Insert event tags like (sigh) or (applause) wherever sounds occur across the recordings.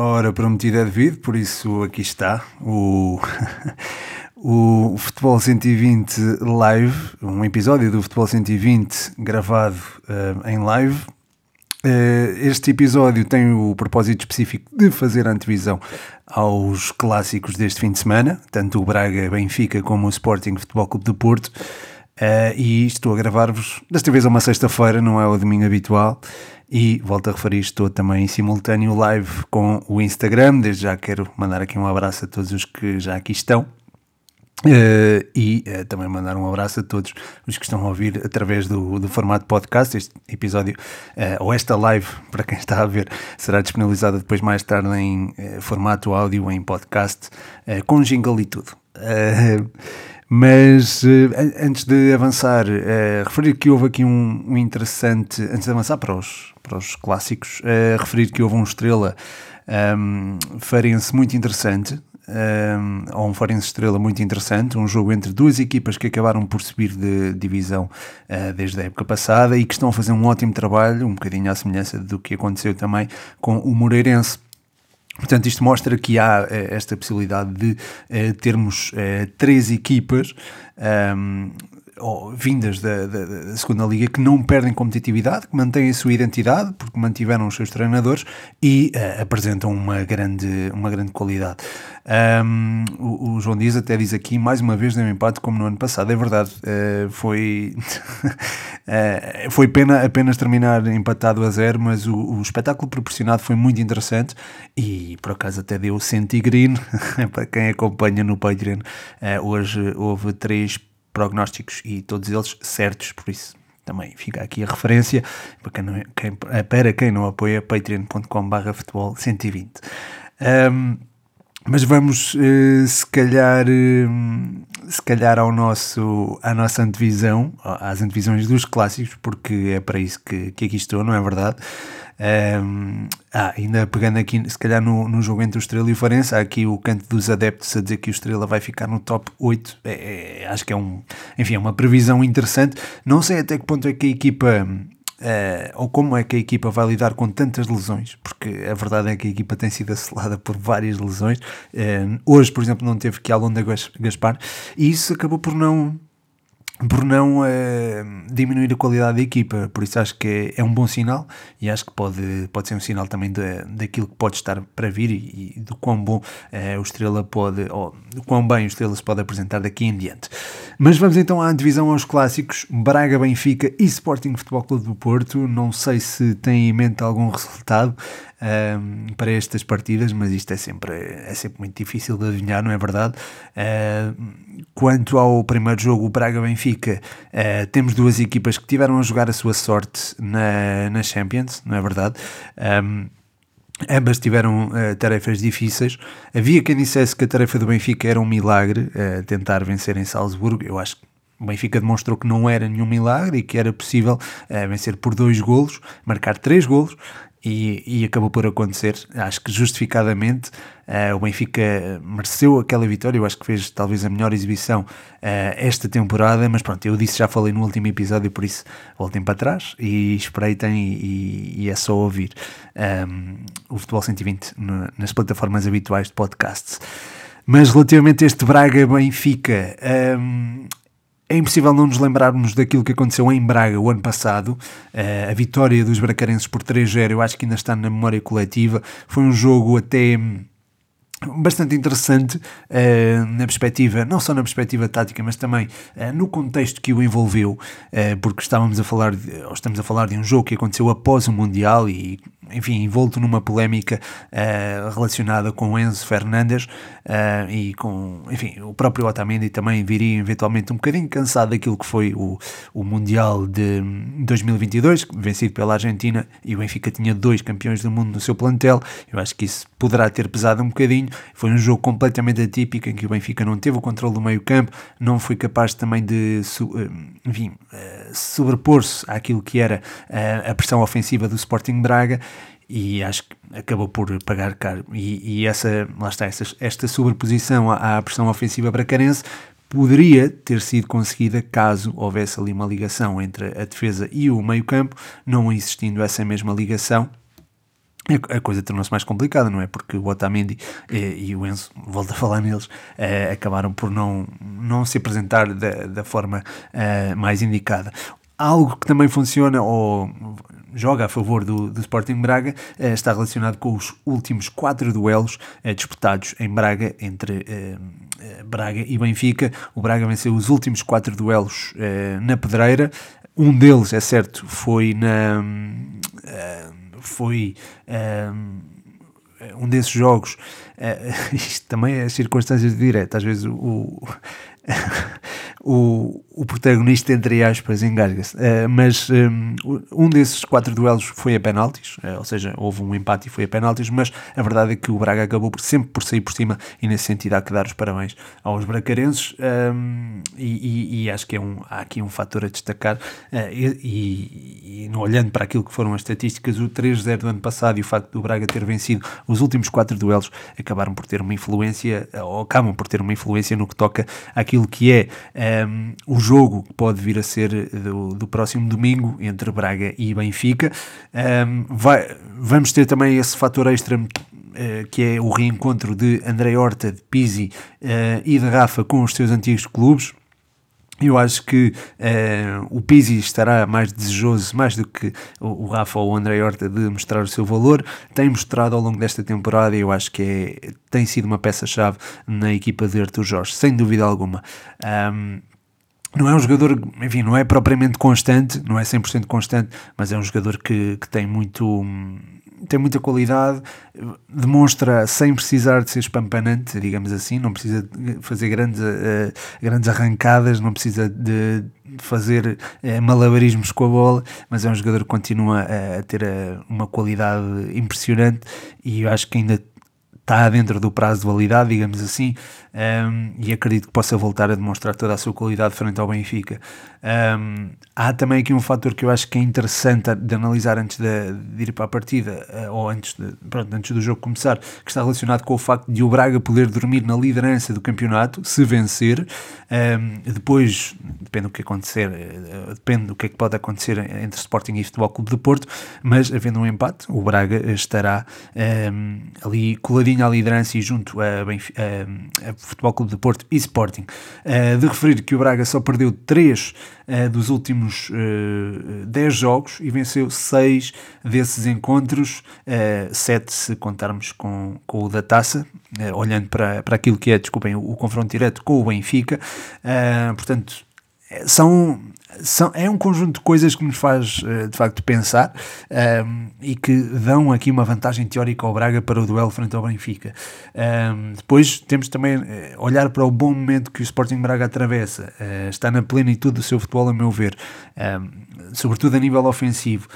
Ora, prometido é devido, por isso aqui está o, (laughs) o Futebol 120 Live, um episódio do Futebol 120 gravado uh, em live. Uh, este episódio tem o propósito específico de fazer antevisão aos clássicos deste fim de semana, tanto o Braga Benfica como o Sporting Futebol Clube do Porto. Uh, e estou a gravar-vos, desta vez a uma sexta-feira, não é o domingo habitual. E volto a referir, estou também em simultâneo live com o Instagram. Desde já quero mandar aqui um abraço a todos os que já aqui estão. Uh, e uh, também mandar um abraço a todos os que estão a ouvir através do, do formato podcast. Este episódio, uh, ou esta live, (laughs) para quem está a ver, será disponibilizada depois mais tarde em formato áudio, em podcast, com jingle e tudo. Mas antes de avançar, referir que houve aqui um, um, interessante. Antes de avançar para os, para os clássicos, referir que houve um estrela um, farense muito interessante ou um Forense Estrela muito interessante, um jogo entre duas equipas que acabaram por subir de divisão uh, desde a época passada e que estão a fazer um ótimo trabalho, um bocadinho à semelhança do que aconteceu também com o Moreirense. Portanto, isto mostra que há uh, esta possibilidade de uh, termos três equipas ou, vindas da, da, da, segunda liga que não perdem competitividade, que mantêm a sua identidade porque mantiveram os seus treinadores e uh, apresentam uma grande, uma grande qualidade. Um, o, o, João Dias até diz aqui mais uma vez deu empate como no ano passado. É verdade, uh, foi, uh, (laughs) foi pena apenas terminar empatado a zero, mas o, o, espetáculo proporcionado foi muito interessante e por acaso até deu green (laughs) para quem acompanha no Patreon. hoje houve três prognósticos e todos eles certos, por isso também fica aqui a referência para quem não, quem, para quem não apoia patreon.com.br futebol 120. Um, mas vamos uh, se calhar uh, se calhar ao nosso à nossa antevisão às antevisões dos clássicos porque é para isso que, que aqui estou não é verdade um, ah, ainda pegando aqui, se calhar no, no jogo entre o Estrela e o Farense, há aqui o canto dos adeptos a dizer que o Estrela vai ficar no top 8. É, é, acho que é um, enfim, é uma previsão interessante. Não sei até que ponto é que a equipa. Uh, ou como é que a equipa vai lidar com tantas lesões, porque a verdade é que a equipa tem sido assolada por várias lesões. Uh, hoje, por exemplo, não teve que Alonda Gaspar, e isso acabou por não por não uh, diminuir a qualidade da equipa. Por isso acho que é, é, um bom sinal e acho que pode, pode ser um sinal também daquilo que pode estar para vir e, e do quão bom uh, o Estrela pode, ou do quão bem o Estrela se pode apresentar daqui em diante. Mas vamos então à divisão aos clássicos: Braga, Benfica e Sporting Futebol Clube do Porto. Não sei se tem em mente algum resultado para estas partidas, mas isto é sempre, é sempre muito difícil de adivinhar, não é verdade? Uh, quanto ao primeiro jogo, o Braga-Benfica, uh, temos duas equipas que tiveram a jogar a sua sorte na, na Champions, não é verdade? Um, Ambas tiveram uh, tarefas difíceis. Havia quem dissesse que a tarefa do Benfica era um milagre, uh, tentar vencer em Salzburgo. Eu acho que o Benfica demonstrou que não era nenhum milagre e que era possível uh, vencer por dois golos, marcar três golos e, e, acabou por acontecer. Acho que justificadamente uh, o Benfica mereceu aquela vitória. Eu acho que fez talvez a melhor exibição uh, esta temporada. Mas pronto, eu disse, já falei no último episódio, por isso voltem para trás e espreitem. E, e é só ouvir um, ehm, o Futebol 120 no, nas plataformas habituais de podcasts. Mas relativamente a este Braga-Benfica, um, ehm, é impossível não nos lembrarmos daquilo que aconteceu em Braga o ano passado. Uh, a vitória dos bracarenses por 3-0, eu acho que ainda está na memória coletiva. Foi um jogo até bastante interessante uh, na perspectiva, não só na perspectiva tática, mas também uh, no contexto que o envolveu, uh, porque estávamos a falar, de, estamos a falar de um jogo que aconteceu após o Mundial e, enfim, envolto numa polémica relacionada com Enzo Fernandes e com, enfim, o próprio Otamendi também viria eventualmente um bocadinho cansado daquilo que foi o, o Mundial de 2022, vencido pela Argentina, e o Benfica tinha dois campeões do mundo no seu plantel, eu acho que isso poderá ter pesado um bocadinho, foi um jogo completamente atípico em que o Benfica não teve o controle do meio campo, não foi capaz também de eh, enfim, sobrepor-se àquilo que era a pressão ofensiva do Sporting Braga e acho que acabou por pagar caro. E, e essa, lá está, essa, esta sobreposição à, à pressão ofensiva bracarense poderia ter sido conseguida caso houvesse ali uma ligação entre a defesa e o meio campo, não existindo essa mesma ligação a coisa tornou-se mais complicada, não é? Porque o Otamendi e, e o Enzo, volto a falar neles, eh, acabaram por não, não se apresentar da, da forma eh, mais indicada. Algo que também funciona ou joga a favor do, do Sporting Braga eh, está relacionado com os últimos quatro duelos eh, disputados em Braga entre eh, Braga e Benfica. O Braga venceu os últimos quatro duelos na Pedreira. Um deles, é certo, foi na foi um desses jogos. Uh, (laughs) isto também é circunstâncias de direto. Às vezes o, o, (laughs) o protagonista, entre aspas, engasga-se. Uh, mas um, um, desses quatro duelos foi a penaltis, uh, ou seja, houve um empate e foi a penaltis, mas a verdade é que o Braga acabou por, sempre por sair por cima e nesse sentido há que dar os parabéns aos bracarenses um, e, e, e, acho que é um, há aqui um fator a destacar uh, e, e, olhando para aquilo que foram as estatísticas, o 3-0 do ano passado e o facto do Braga ter vencido os últimos quatro duelos acabaram por ter uma influência, ou acabam por ter uma influência no que toca àquilo que é um, o jogo que pode vir a ser do, do próximo domingo entre Braga e Benfica. Um, vai, vamos ter também esse fator extra uh, que é o reencontro de André Horta, de Pizzi uh, e de Rafa com os seus antigos clubes. Eu acho que uh, o Pizzi estará mais desejoso, mais do que o, o Rafa ou o André Horta, de mostrar o seu valor. Tem mostrado ao longo desta temporada e eu acho que é, tem sido uma peça-chave na equipa de Arthur Jorge, sem dúvida alguma. Um, não é um jogador, enfim, não é propriamente constante, não é 100% constante, mas é um jogador que, que tem muito tem muita qualidade, demonstra sem precisar de ser espampanante, digamos assim, não precisa fazer grandes, uh, grandes arrancadas, não precisa de fazer uh, malabarismos com a bola, mas é um jogador que continua a, a ter uh, uma qualidade impressionante e eu acho que ainda está dentro do prazo de validade, digamos assim, um, e acredito que possa voltar a demonstrar toda a sua qualidade frente ao Benfica. Um, há também aqui um fator que eu acho que é interessante de analisar antes de, de ir para a partida, uh, ou antes, de, pronto, antes do jogo começar, que está relacionado com o facto de o Braga poder dormir na liderança do campeonato, se vencer. Um, depois, depende do que acontecer, uh, depende do que é que pode acontecer entre Sporting e Futebol Clube de Porto, mas havendo um empate, o Braga estará ali coladinho à liderança e junto a, Benfica, a, a Futebol Clube de Porto e Sporting. Uh, de referir que o Braga só perdeu 3 uh, eh, dos últimos uh, eh, 10 jogos e venceu 6 desses encontros, uh, 7 se contarmos com, com o da taça, olhando para, para aquilo que é, desculpem, o, o confronto direto com o Benfica. portanto, são são, é um conjunto de coisas que nos faz eh, de facto pensar um, ehm, e que dão aqui uma vantagem teórica ao Braga para o duelo frente ao Benfica. Um, ehm, depois temos também uh, olhar para o bom momento que o Sporting Braga atravessa, uh, está na plenitude do seu futebol, a meu ver, um, ehm, sobretudo a nível ofensivo,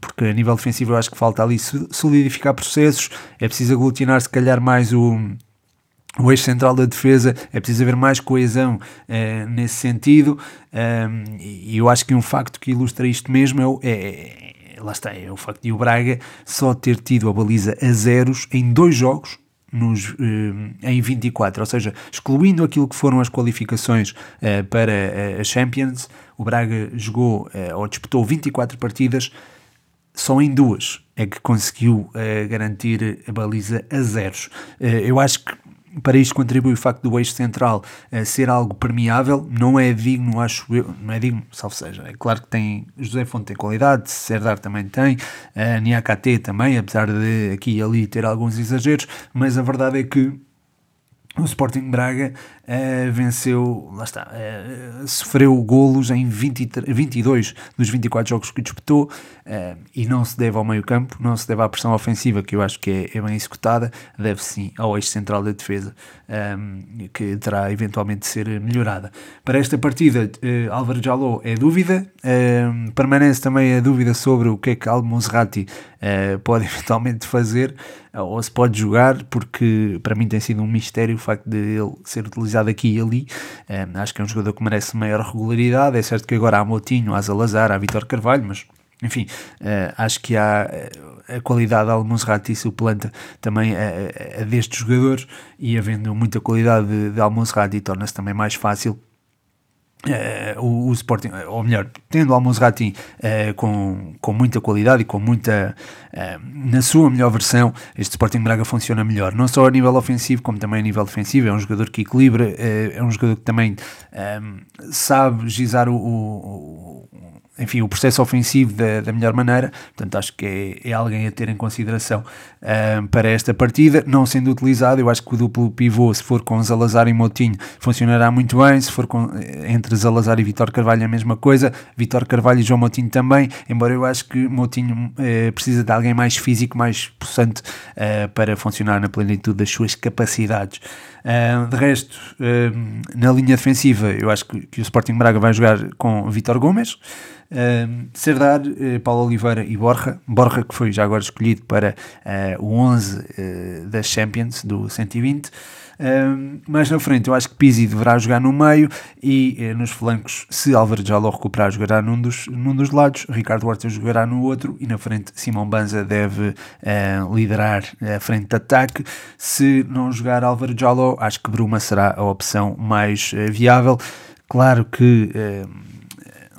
porque a nível defensivo eu acho que falta ali solidificar processos, é preciso aglutinar se calhar mais o o eixo central da defesa, é preciso haver mais coesão uh, nesse sentido, um, e eu acho que um facto que ilustra isto mesmo é, é, é, lá está, é o facto de o Braga só ter tido a baliza a zeros em dois jogos nos, uh, em 24, ou seja, excluindo aquilo que foram as qualificações uh, para a Champions, o Braga jogou ou disputou 24 partidas, só em duas é que conseguiu garantir a baliza a zeros. eu acho que para isto contribui o facto do eixo central uh, ser algo permeável, não é digno, acho eu, não é digno, salvo seja. É claro que tem, José Fonte tem qualidade, Serdar também tem, uh, Niakate também, apesar de aqui e ali ter alguns exageros, mas a verdade é que o Sporting Braga uh, venceu, lá está, uh, sofreu golos em 20, 22 dos 24 jogos que disputou uh, e não se deve ao meio campo, não se deve à pressão ofensiva que eu acho que é, é bem executada, deve sim ao eixo central da defesa um, que terá eventualmente de ser melhorada. Para esta partida, Álvaro Jaló é dúvida, permanece também a dúvida sobre o que é que Almo Monserrati pode (laughs) eventualmente fazer ou se pode jogar, porque para mim tem sido um mistério o facto de ele ser utilizado aqui e ali. Um, acho que é um jogador que merece maior regularidade. É certo que agora há Motinho, há Zalazar, há Vitor Carvalho, mas enfim, uh, acho que há eh, a qualidade de Almonserrat e suplanta também a, a, destes jogadores e havendo muita qualidade de, de Almonserrat torna-se também mais fácil Uh, o, o, Sporting, ou melhor, tendo o Almonserrati uh, com, com muita qualidade e com muita uh, na sua melhor versão, este Sporting Braga funciona melhor, não só a nível ofensivo como também a nível defensivo. É um jogador que equilibra, é um jogador que também sabe gizar o, o, enfim, o processo ofensivo da, da melhor maneira. Portanto, acho que é, é alguém a ter em consideração uh, para esta partida. Não sendo utilizado, eu acho que o duplo pivô, se for com Zalazar e Motinho, funcionará muito bem. Se for com, eh, entre Zalazar e Vitor Carvalho, a mesma coisa. Vitor Carvalho e João Motinho também. Embora eu acho que Motinho uh, precisa de alguém mais físico, mais possante uh, para funcionar na plenitude das suas capacidades. de resto, na linha defensiva, eu acho que, que o Sporting Braga vai jogar com Vitor Gomes. Uh, Serdar, uh, Paulo Oliveira e Borja. Borja que foi já agora escolhido para uh, o 11 uh, das Champions do 120. Uh, mais na frente, eu acho que Pizzi deverá jogar no meio e uh, nos flancos, se Álvaro Jaló recuperar, jogará num dos, num dos lados, Ricardo Horta jogará no outro e na frente Simão Banza deve liderar a frente de ataque. Se não jogar Álvaro Jaló, acho que Bruma será a opção mais viável. Claro que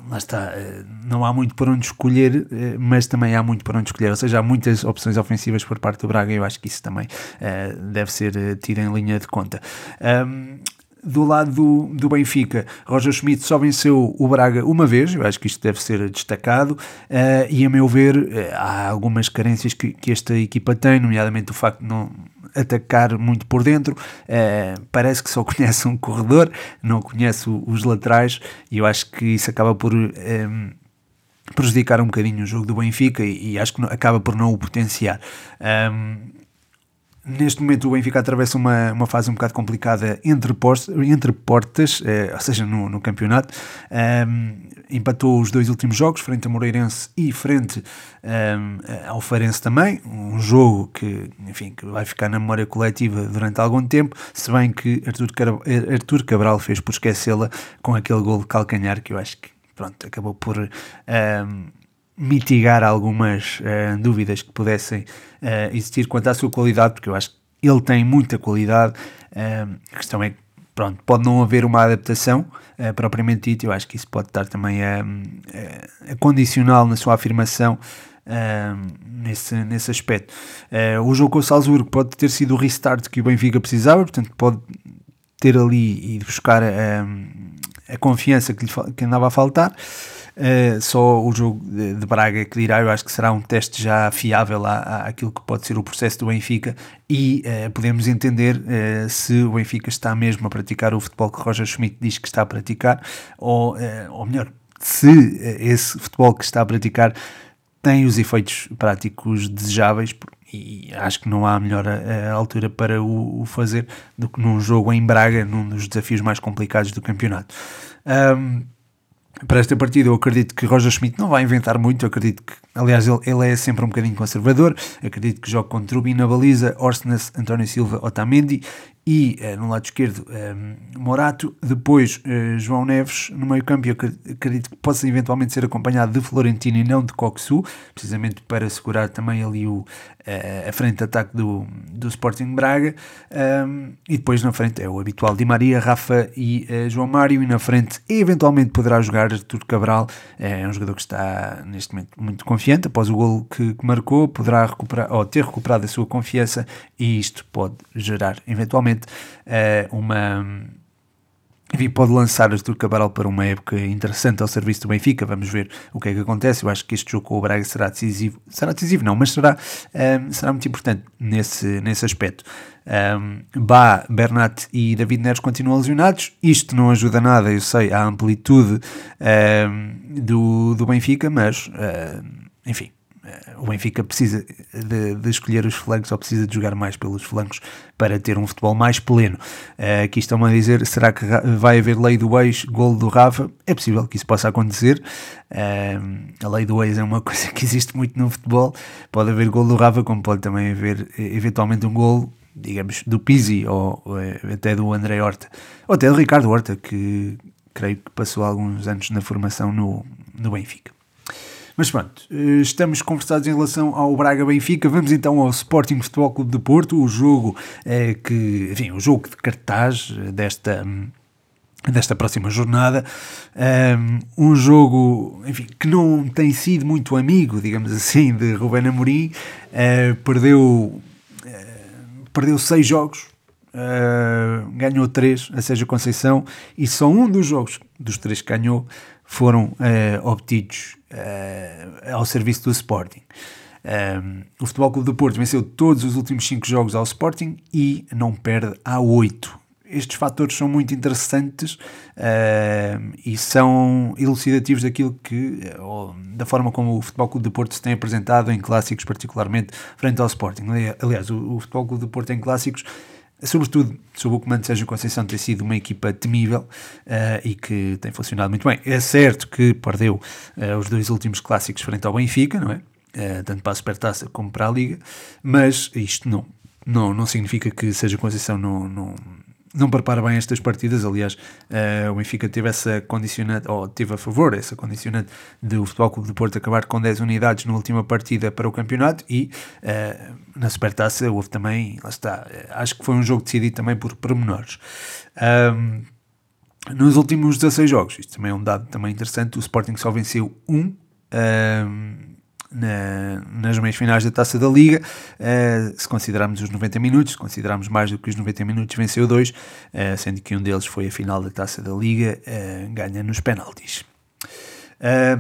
lá está, eh, não há muito para onde escolher, eh, mas também há muito para onde escolher, ou seja, há muitas opções ofensivas por parte do Braga e eu acho que isso também uh, deve ser tido em linha de conta. Um, do lado do, do Benfica, Roger Schmidt só venceu o Braga uma vez, eu acho que isto deve ser destacado, uh, e a meu ver, uh, há algumas carências que, que esta equipa tem, nomeadamente o facto de não atacar muito por dentro, uh, parece que só (laughs) conhece um corredor, não conhece os laterais, e eu acho que isso acaba por. Um, prejudicar um bocadinho o jogo do Benfica e, e acho que acaba por não o potenciar. Um, Neste momento o Benfica atravessa uma, uma fase um bocado complicada entre, post, entre portas, eh, ou seja, no, no campeonato. Um, empatou os dois últimos jogos, frente a Moreirense e frente um, ao Farense também. Um jogo que, enfim, que vai ficar na memória coletiva durante algum tempo, se bem que Artur, Artur Cabral fez por esquecê-la com aquele gol de calcanhar que eu acho que pronto, acabou por um, mitigar algumas uh, dúvidas que pudessem uh, existir quanto à sua qualidade, porque eu acho que ele tem muita qualidade. Uh, a questão é que, pronto, pode não haver uma adaptação propriamente dita, eu acho que isso pode estar também a, a, condicional na sua afirmação. nesse, nesse aspecto. o jogo com o Salzburgo pode ter sido o restart que o Benfica precisava, portanto, pode ter ali e buscar a confiança que lhe que andava a faltar. Uh, só o jogo de, de, Braga que dirá, eu acho que será um teste já fiável à, àquilo que pode ser o processo do Benfica e uh, podemos entender uh, se o Benfica está mesmo a praticar o futebol que Roger Schmidt diz que está a praticar, ou, ou melhor, se esse futebol que está a praticar tem os efeitos práticos desejáveis e acho que não há melhor a, a altura para o, o, fazer do que num jogo em Braga, num dos desafios mais complicados do campeonato. Um, para esta partida eu acredito que Roger Schmidt não vai inventar muito, eu acredito que, aliás, ele, ele é sempre um bocadinho conservador, acredito que joga com Trubi na baliza, Orsnes, António Silva, Otamendi e uh, no lado esquerdo uh, Morato, depois uh, João Neves no meio campo, eu acredito que possa eventualmente ser acompanhado de Florentino e não de Coxu, precisamente para segurar também ali o, a frente de ataque do, do Sporting Braga, um, e depois na frente é o habitual Di Maria, Rafa e João Mário, e na frente eventualmente poderá jogar Artur Cabral, é um jogador que está neste momento muito confiante, após o gol que, que marcou, poderá recuperar, ou ter recuperado a sua confiança, e isto pode gerar eventualmente uh, uma. Enfim, pode lançar Artur Cabral para uma época interessante ao serviço do Benfica. Vamos ver o que é que acontece. Eu acho que este jogo com o Braga será decisivo. Será decisivo, não, mas será, um, eh, será muito importante nesse, nesse aspecto. Um, eh, Bá, Bernat e David Neres continuam lesionados. Isto não ajuda nada, eu sei, à amplitude um, do, do Benfica, mas, enfim, o Benfica precisa de, de, escolher os flancos ou precisa de jogar mais pelos flancos para ter um futebol mais pleno. Uh, aqui estão a dizer: será que vai haver lei do ex, gol do Rafa? É possível que isso possa acontecer. Uh, a lei do ex é uma (laughs) coisa que existe muito no futebol. Pode haver gol do Rafa, como pode também haver eventualmente um gol, digamos, do Pizzi ou, ou até do André Horta, ou até do Ricardo Horta, que creio que passou alguns anos na formação no, no Benfica. Mas pronto, eh, estamos conversados em relação ao Braga Benfica. Vamos então ao Sporting Futebol Clube de Porto, o jogo é, que, enfim, o jogo de cartaz eh, desta desta próxima jornada. Um jogo, enfim, que não tem sido muito amigo, digamos assim, de Ruben Amorim. Perdeu, perdeu seis jogos, ganhou três, a Sérgio Conceição, e só um dos jogos dos três que ganhou foram obtidos ao serviço do Sporting. Um, o Futebol Clube do Porto venceu todos os últimos cinco jogos ao Sporting e não perde há oito estes fatores são muito interessantes uh, e são elucidativos daquilo que, ou, da forma como o Futebol Clube de Porto se tem apresentado em clássicos, particularmente frente ao Sporting. Aliás, o, o Futebol Clube de Porto em clássicos sobretudo sob o comando de Sérgio Conceição, tem sido uma equipa temível uh, e que tem funcionado muito bem. É certo que perdeu uh, os dois últimos clássicos frente ao Benfica, não é? Uh, tanto para a Supertaça como para a Liga, mas isto não, não, não significa que Sérgio Conceição não, não, não prepara bem estas partidas. Aliás, uh, o Benfica teve essa condicionante, ou teve a favor essa condicionante de o Futebol Clube de Porto acabar com 10 unidades na última partida para o campeonato e uh, na Supertaça houve também, lá está, uh, acho que foi um jogo decidido também por pormenores. Um, nos últimos 16 jogos, isto também é um dado também interessante, o Sporting só venceu um. um na, nas meias finais da Taça da Liga, uh, se considerarmos os 90 minutos, se considerarmos mais do que os 90 minutos, venceu dois, uh, sendo que um deles foi a final da Taça da Liga, uh, ganha nos penaltis.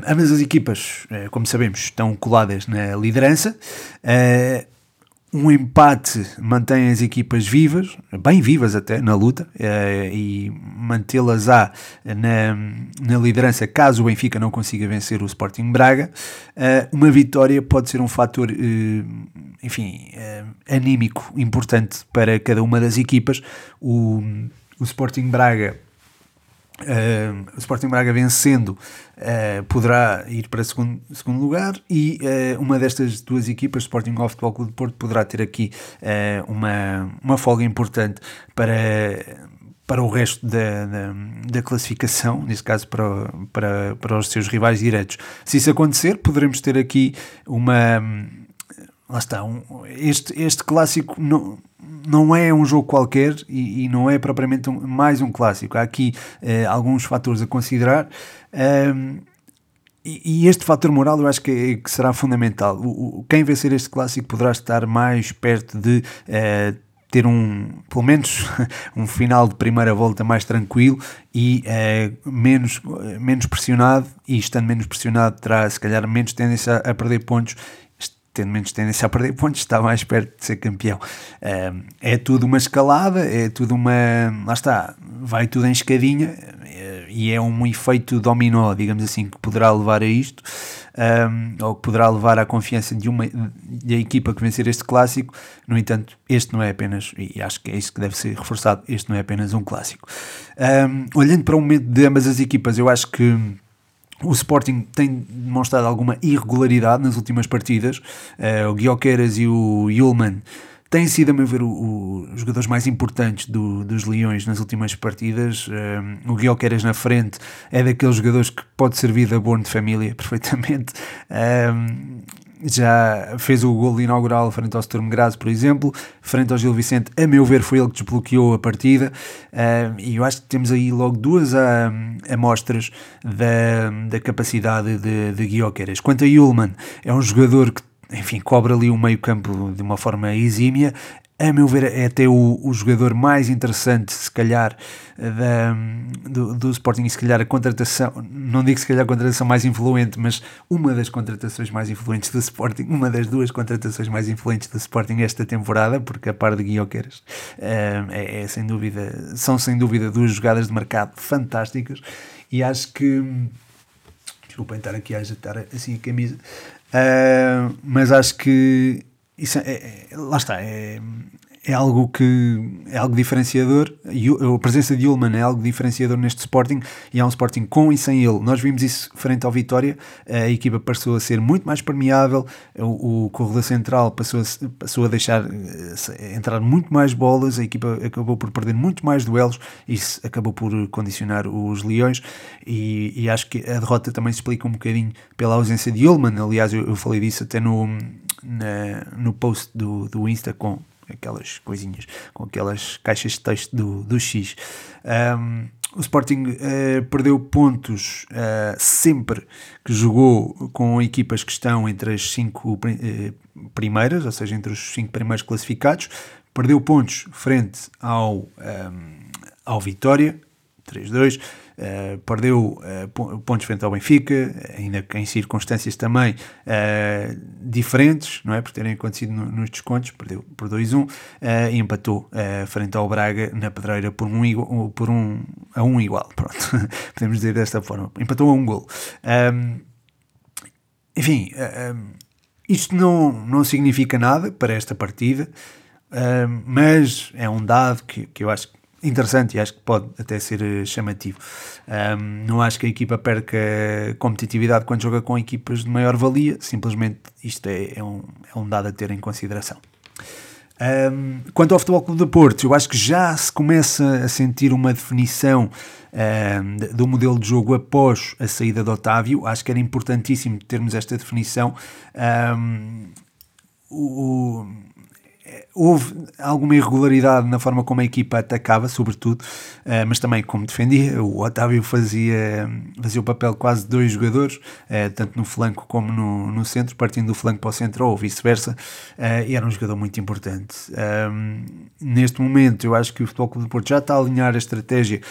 ambas as equipas, como sabemos, estão coladas na liderança um empate mantém as equipas vivas, bem vivas até, na luta, uh, e mantê-las-á na, na liderança caso o Benfica não consiga vencer o Sporting Braga. Uh, uma vitória pode ser um fator, uh, enfim, anímico importante para cada uma das equipas. O, o Sporting Braga Uh, o Sporting Braga vencendo uh, poderá ir para segundo, segundo lugar e uh, uma destas duas equipas, Sporting ou Futebol Clube de Porto, poderá ter aqui uma, uma folga importante para, para o resto da, da, da, classificação, nesse caso para, para, para os seus rivais diretos. Se isso acontecer, poderemos ter aqui uma. Lá está, um, este, este clássico não, não é um jogo qualquer e, e não é propriamente um, mais um clássico. Há aqui uh, alguns fatores a considerar. Um, e, e este fator moral eu acho que, é, que será fundamental. O, o, quem vencer este clássico poderá estar mais perto de uh, ter um, pelo menos, (laughs) um final de primeira volta mais tranquilo e uh, menos, menos pressionado, e estando menos pressionado terá se calhar menos tendência a, a perder pontos tendo menos tendência a perder pontos, está mais perto de ser campeão. é tudo uma escalada, é tudo uma. Lá está, vai tudo em escadinha eh, e é um efeito dominó, digamos assim, que poderá levar a isto, ou que poderá levar à confiança de uma da equipa que vencer este clássico. No entanto, este não é apenas, e acho que é isso que deve ser reforçado, este não é apenas um clássico. Olhando para o momento de ambas as equipas, eu acho que o Sporting tem demonstrado alguma irregularidade nas últimas partidas. Uh, o Guioqueiras e o Yulman têm sido, a meu ver, os jogadores mais importantes do, dos Leões nas últimas partidas. Uh, o Guioqueiras na frente é daqueles jogadores que pode servir de abono de família (laughs) perfeitamente. Uh, já fez o gol inaugural frente ao Sturm Graz, por exemplo, frente ao Gil Vicente, a meu ver foi ele que desbloqueou a partida e eu acho que temos aí logo duas amostras da, da capacidade de, de Guioqueras. Quanto a Yulman, é um jogador que enfim, cobra ali o meio campo de uma forma exímia, a meu ver, é até o, o jogador mais interessante, se calhar, da, do, do Sporting. E se calhar a contratação, não digo se calhar a contratação mais influente, mas uma das contratações mais influentes do Sporting, uma das duas contratações mais influentes do Sporting esta temporada, porque a par de Guioqueiras é, é, é sem dúvida, são sem dúvida duas jogadas de mercado fantásticas. E acho que desculpem estar aqui a agitar assim a camisa, uh, mas acho que isso é, é, lá está, é, é algo que é algo diferenciador. A presença de Ullman é algo diferenciador neste Sporting e há um Sporting com e sem ele. Nós vimos isso frente ao Vitória. A equipa passou a ser muito mais permeável. O, o corredor central passou a, passou a deixar eh, entrar muito mais bolas. A equipa acabou por perder muito mais duelos. Isso acabou por condicionar os Leões. E, e acho que a derrota também se explica um bocadinho pela ausência de Ullman. Aliás, eu, eu falei disso até no, na, no post do, do Insta com aquelas coisinhas, com aquelas caixas de texto do, do X. Um, o Sporting uh, perdeu pontos uh, sempre que jogou com equipas que estão entre as cinco uh, primeiras, ou seja, entre os cinco primeiros classificados. Perdeu pontos frente ao, um, ao Vitória, 3-2. Uh, perdeu uh, pontos frente ao Benfica, ainda em circunstâncias também uh, diferentes, não é? Por terem acontecido no, nos descontos, perdeu por 2-1 e empatou frente ao Braga na pedreira por um, por um a um igual. Pronto, (laughs) podemos dizer desta forma. Empatou a um gol. Um, enfim, um, isto não, não significa nada para esta partida, mas é um dado que, que eu acho que interessante e acho que pode até ser eh, chamativo. Um, não acho que a equipa perca competitividade quando joga com equipas de maior valia, simplesmente isto é, é, um, é um dado a ter em consideração. Um, quanto ao Futebol Clube de Porto, eu acho que já se começa a sentir uma definição um, do modelo de jogo após a saída de Otávio. Acho que era importantíssimo termos esta definição. O, houve alguma irregularidade na forma como a equipa atacava, sobretudo, uh, mas também como defendia. O Otávio fazia, fazia o papel quase de dois jogadores, uh, tanto no flanco como no, no centro, partindo do flanco para o centro ou vice-versa, uh, e era um jogador muito importante. Neste momento, eu acho que o Futebol Clube do Porto já está a alinhar a estratégia,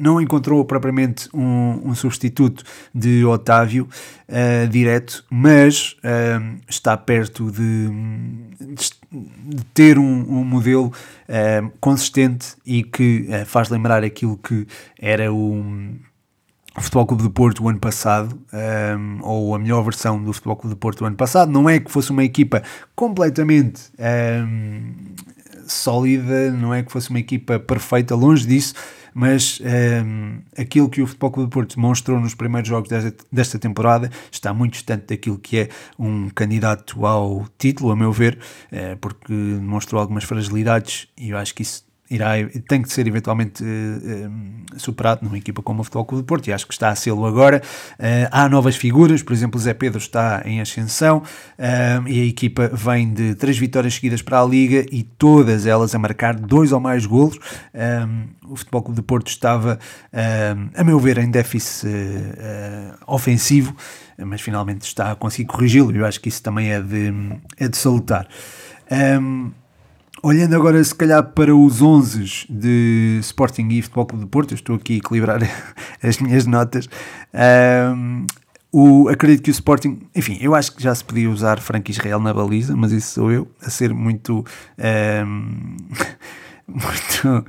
não encontrou propriamente um, um substituto de Otávio direto, mas está perto de, de ter um, um modelo uh, consistente e que uh, faz lembrar aquilo que era o, o Futebol Clube de Porto o ano passado, um, eh, ou a melhor versão do Futebol Clube de Porto o ano passado. Não é que fosse uma equipa completamente um, sólida, não é que fosse uma equipa perfeita, longe disso mas um, ehm, aquilo que o Futebol Clube do Porto demonstrou nos primeiros jogos desta, desta temporada está muito distante daquilo que é um candidato ao título, a meu ver, uh, porque demonstrou algumas fragilidades e eu acho que isso irá, tem que ser eventualmente uh, superado numa equipa como o Futebol Clube do Porto e acho que está a sê-lo agora. Uh, há novas figuras, por exemplo, o Zé Pedro está em ascensão uh, e a equipa vem de três vitórias seguidas para a Liga e todas elas a marcar dois ou mais golos. o Futebol Clube do Porto estava, a meu ver, em déficit ofensivo, mas finalmente está a conseguir corrigi-lo e eu acho que isso também é de, é de salutar. Um, Olhando agora, se calhar, para os 11 de Sporting e Futebol Clube de Porto, estou aqui a equilibrar (laughs) as minhas notas. Um, o, acredito que o Sporting, enfim, eu acho que já se podia usar Frank Israel na baliza, mas isso sou eu, a ser muito. Um, (laughs) muito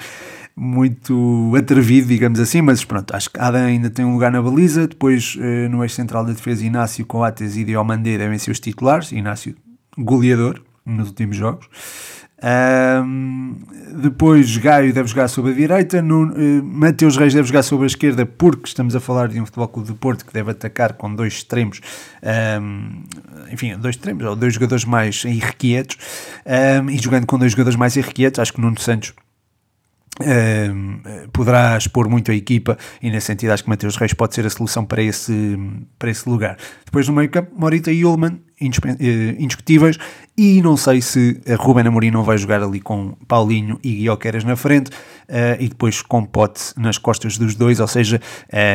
muito atrevido, digamos assim, mas pronto, acho que Adam ainda tem um lugar na baliza, depois eh, no eixo central da defesa Inácio, Coates e Diomandé devem ser os titulares, Inácio goleador nos últimos jogos, um, depois Gaio deve jogar sobre a direita, uh, Mateus Reis deve jogar sobre a esquerda, porque estamos a falar de um Futebol Clube de Porto que deve atacar com dois extremos, um, enfim, dois extremos, ou dois jogadores mais irrequietos, um, e jogando com dois jogadores mais irrequietos, acho que Nuno Santos poderá expor muito a equipa e nesse sentido acho que Mateus Reis pode ser a solução para esse, para esse lugar. Depois no meio campo, Morita Ullman uh, indiscutíveis e não sei se Ruben Amorim não vai jogar ali com Paulinho e Guioqueras na frente uh, e depois com Pote nas costas dos dois, ou seja,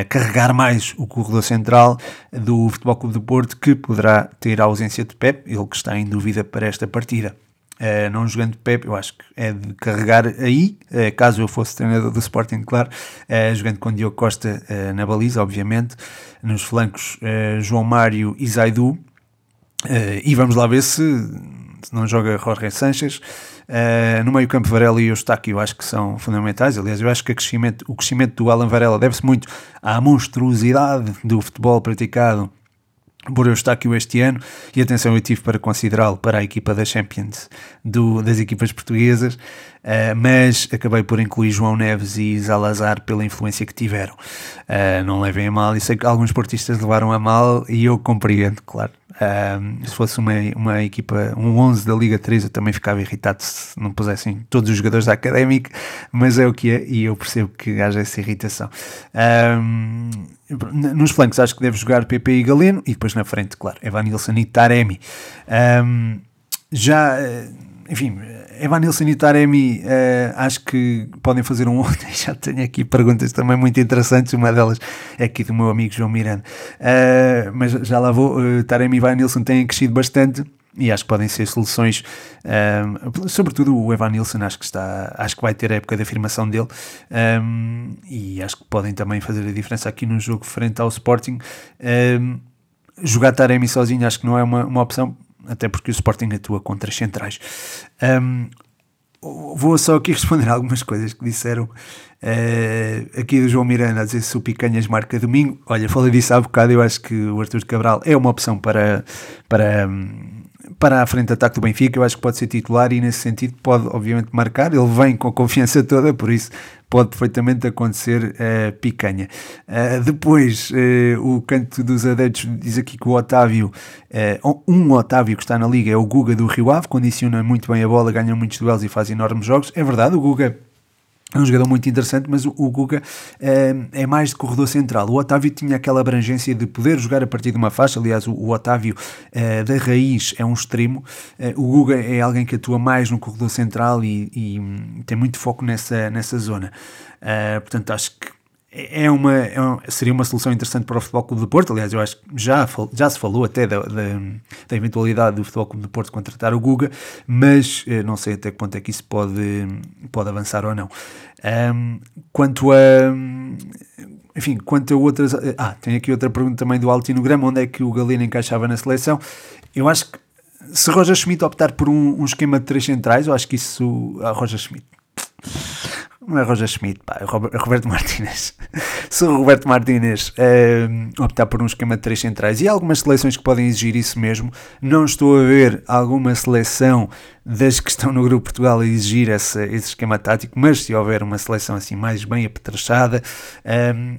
carregar mais o corredor central do Futebol Clube do Porto que poderá ter a ausência de Pep, ele que está em dúvida para esta partida. Uh, não jogando Pep, eu acho que é de carregar aí, uh, caso eu fosse treinador do Sporting, claro, uh, jogando com Diogo Costa na baliza, obviamente, nos flancos João Mário e Zaidu, e vamos lá ver se, se não joga Jorge Sanches. no meio campo Varela e Eustáquio eu acho que são fundamentais, aliás eu acho que crescimento, o crescimento do Alan Varela deve-se muito à monstruosidade do futebol praticado por Eustáquio este ano, e atenção, eu tive para considerá-lo para a equipa da Champions do, das equipas portuguesas, uh, mas acabei por incluir João Neves e Zalazar pela influência que tiveram. Uh, não levem a mal, e sei que alguns portistas levaram a mal, e eu compreendo, claro. Uh, se fosse uma, uma equipa, um 11 da Liga 3, eu também ficava irritado se não pusessem todos os jogadores da Académica, mas é o que é, e eu percebo que haja essa irritação. Nos flancos acho que deve jogar PP e Galeno e depois na frente, claro, Evanilson e Taremi. Já, enfim, Evanilson e Taremi, uh, acho que podem fazer um outro. (laughs) Já tenho aqui perguntas também muito interessantes. Uma delas é aqui do meu amigo João Miranda. Uh, mas já lá vou. Uh, Taremi e Evanilson têm crescido bastante e acho que podem ser soluções, um, sobretudo o Evan Nilsson, acho que está, acho que vai ter a época de afirmação dele um, e acho que podem também fazer a diferença aqui no jogo frente ao Sporting. Um, jogar Taremi sozinho acho que não é uma, uma opção, até porque o Sporting atua com três centrais. vou só aqui (laughs) responder algumas coisas que disseram uh, aqui do João Miranda a dizer se o Picanhas marca domingo. Olha, falei disso há bocado, eu acho que o Arthur Cabral é uma opção para, para, para a frente de ataque do Benfica, eu acho que pode ser titular e nesse sentido pode obviamente marcar, ele vem com a confiança toda, por isso pode perfeitamente acontecer uh, picanha. Uh, depois, uh, o canto dos adeptos diz aqui que o Otávio, um Otávio que está na liga é o Guga do Rio Ave, condiciona muito bem a bola, ganha muitos duelos e faz enormes jogos. É verdade, o Guga é um jogador muito interessante, mas o, Guga é, é, mais de corredor central. O Otávio tinha aquela abrangência de poder jogar a partir de uma faixa. Aliás, o, o Otávio é, da raiz é um extremo. É, o Guga é alguém que atua mais no corredor central e, e hum, tem muito foco nessa, nessa zona. portanto, acho que é é uma, seria uma solução interessante para o Futebol Clube de Porto. Aliás, eu acho que já, já se falou até da, da, da eventualidade do Futebol Clube de Porto contratar o Guga, mas eh, não sei até que ponto é que isso pode, pode avançar ou não. Um, quanto a. Enfim, quanto a outras. Ah, tem aqui outra pergunta também do Altinograma: onde é que o Galeno encaixava na seleção? Eu acho que se Roger Schmidt optar por um, um esquema de três centrais, eu acho que isso. ah, Roger Schmidt não é Roger Schmidt, pá, é, é Roberto (laughs) Martínez. Se o Roberto Martínez. É, optar por um esquema de três centrais. E algumas seleções que podem exigir isso mesmo, não estou a ver alguma seleção das que estão no Grupo Portugal a exigir esse, esse esquema tático, mas se houver uma seleção assim mais bem apetrechada, um,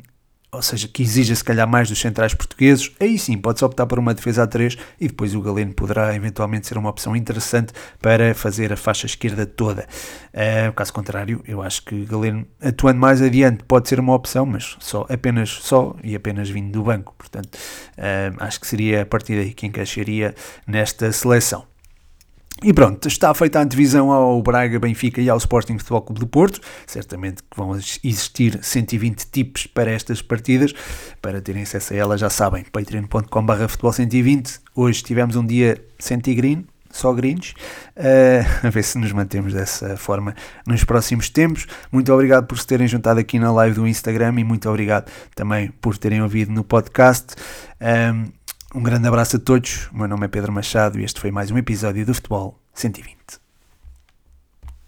ou seja, que exija se calhar mais dos centrais portugueses, aí sim pode-se optar por uma defesa a 3 e depois o Galeno poderá eventualmente ser uma opção interessante para fazer a faixa esquerda toda. Uh, caso contrário, eu acho que Galeno atuando mais adiante pode ser uma opção, mas só apenas só e apenas vindo do banco. Portanto, uh, acho que seria a partir daí que encaixaria nesta seleção. E pronto, está feita a antevisão ao Braga, Benfica e ao Sporting Futebol Clube de Porto. Certamente que vão existir 120 tipos para estas partidas. Para terem acesso a elas, já sabem, patreon.com.br futebol 120. Hoje tivemos um dia sem só greens. Uh, (laughs) a ver se nos mantemos dessa forma nos próximos tempos. Muito obrigado por se terem juntado aqui na live do Instagram e muito obrigado também por terem ouvido no podcast. Um, um grande abraço a todos. O meu nome é Pedro Machado e este foi mais um episódio do Futebol 120.